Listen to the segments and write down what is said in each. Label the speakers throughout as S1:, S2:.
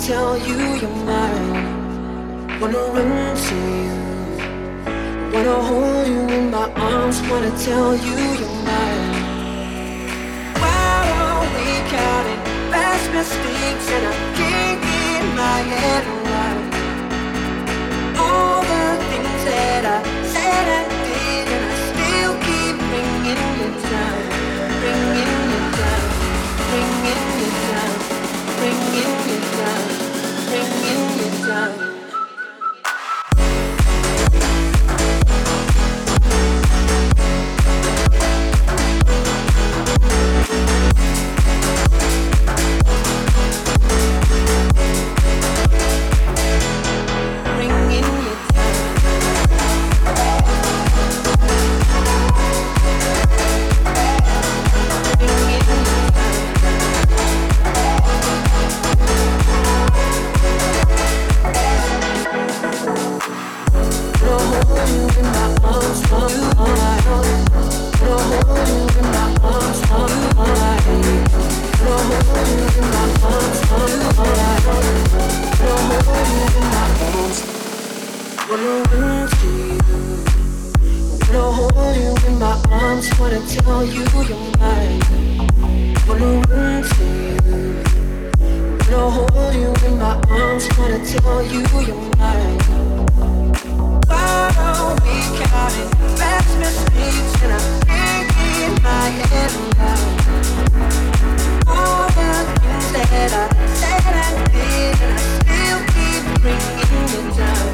S1: tell you you're mine. Wanna run to you. Wanna hold you in my arms. Wanna tell you times when I tell you you're mine. Wanna run to you. Wanna hold you in my
S2: arms Wanna tell you you're mine. Why
S3: don't we count counting last mistakes and I'm thinking my head around? All the things that I said I did and I still keep bringing it down.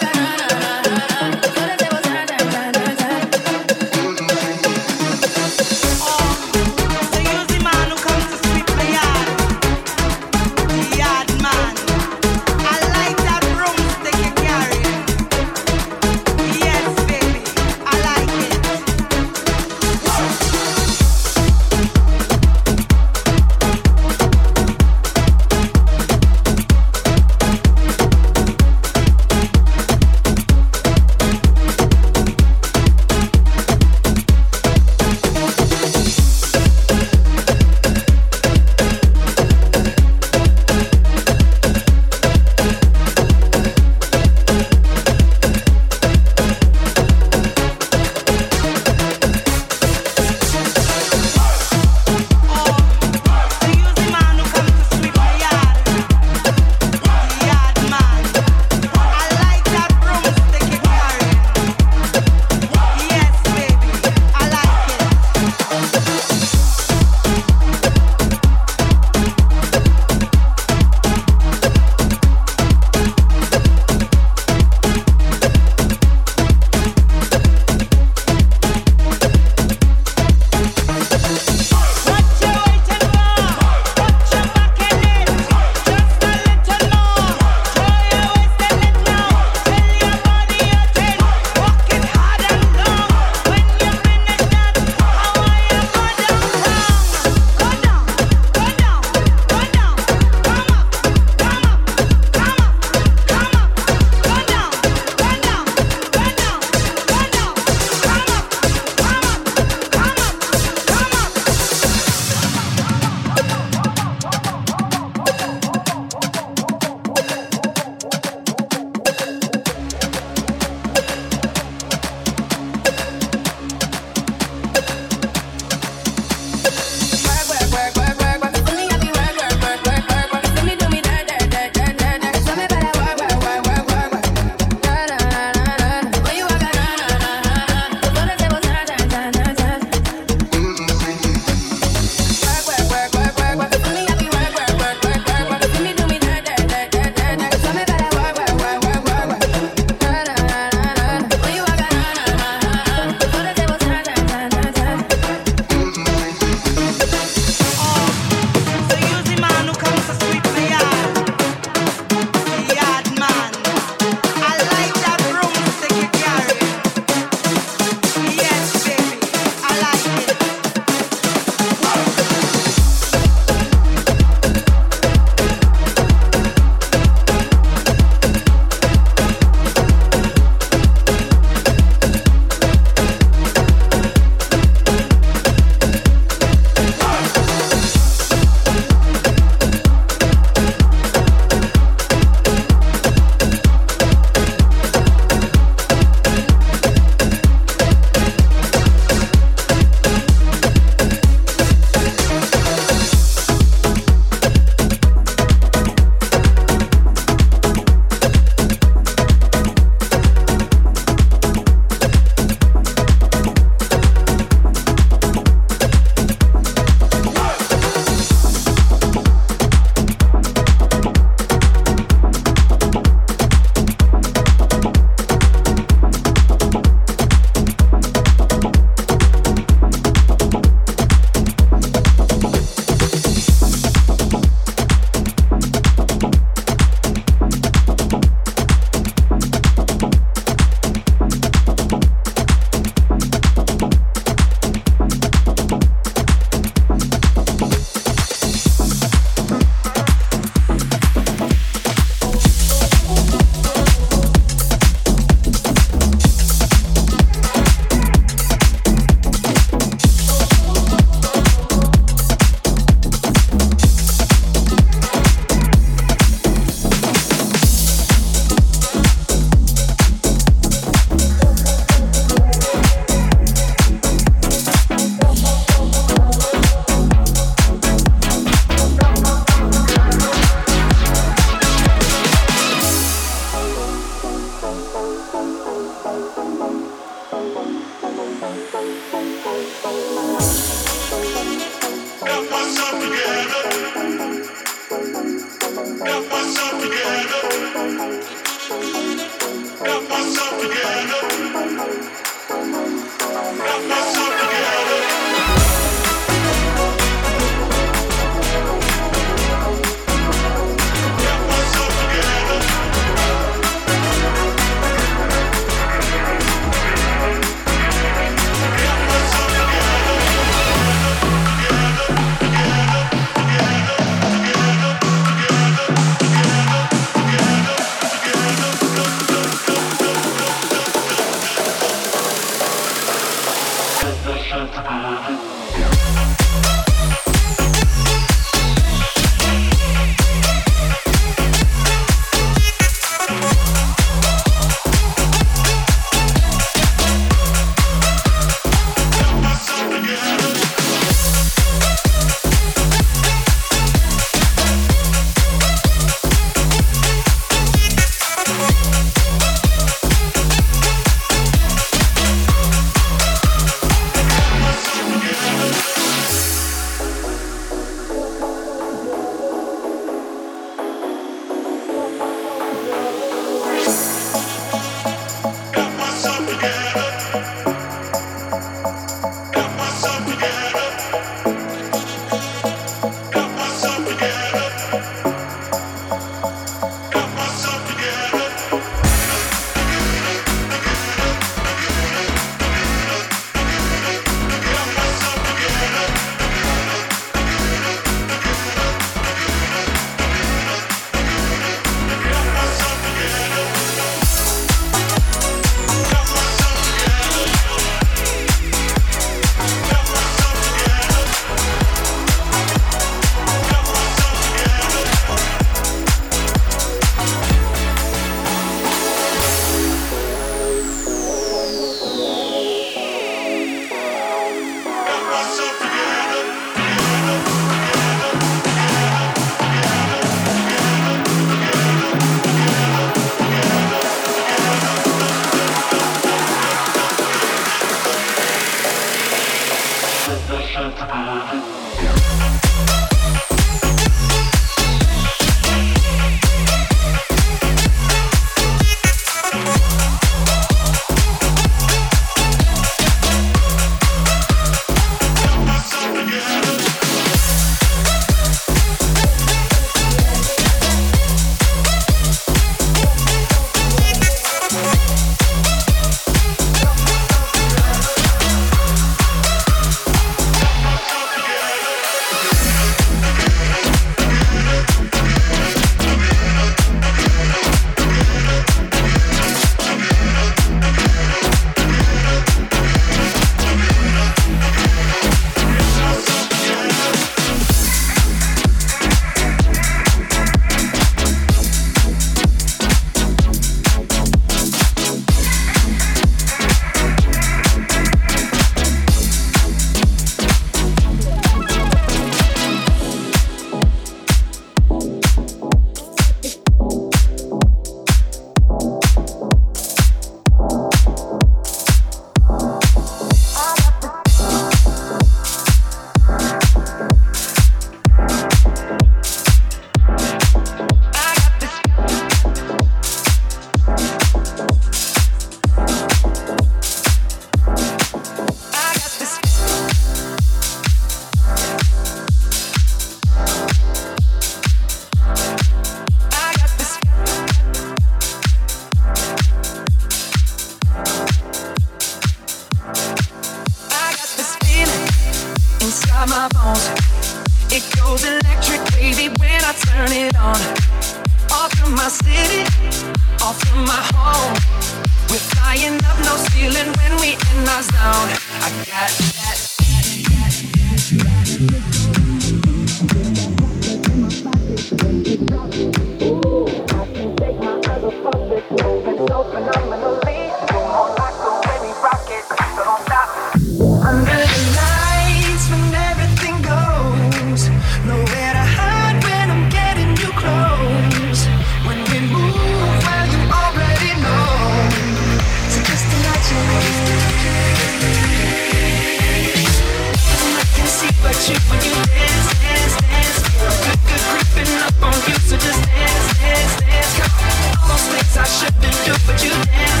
S3: Do, but you dance,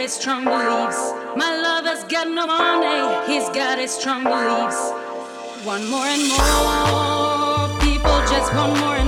S4: got his strong beliefs. My lover's got no money, he's got his strong beliefs. One more and more people just want more.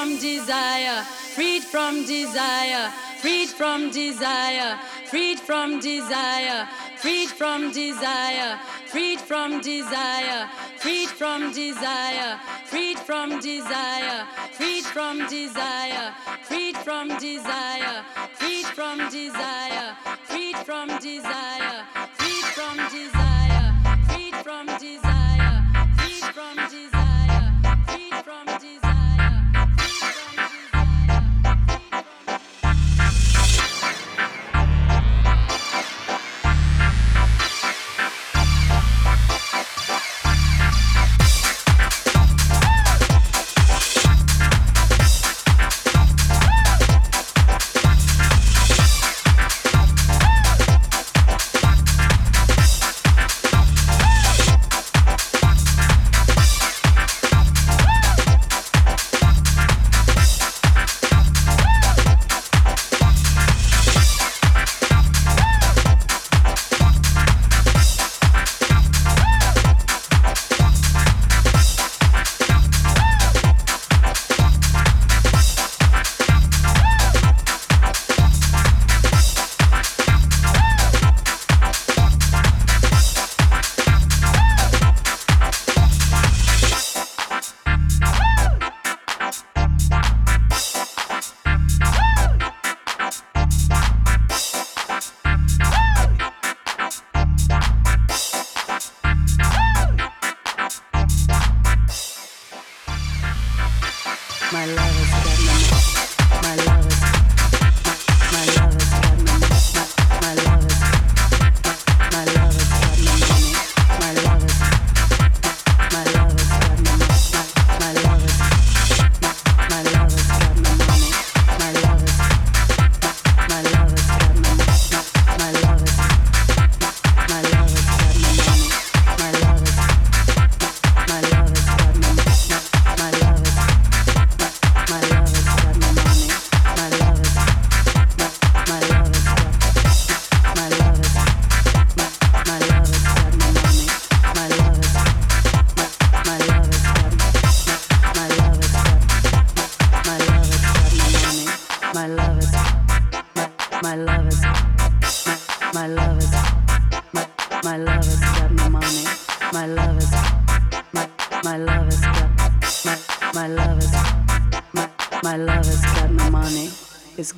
S4: from desire, freed from desire, freed from desire, freed from desire, freed from desire, freed from desire, freed from desire, freed from desire, freed from desire, freed from desire, freed from desire, freed from desire.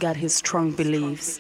S5: got his strong beliefs.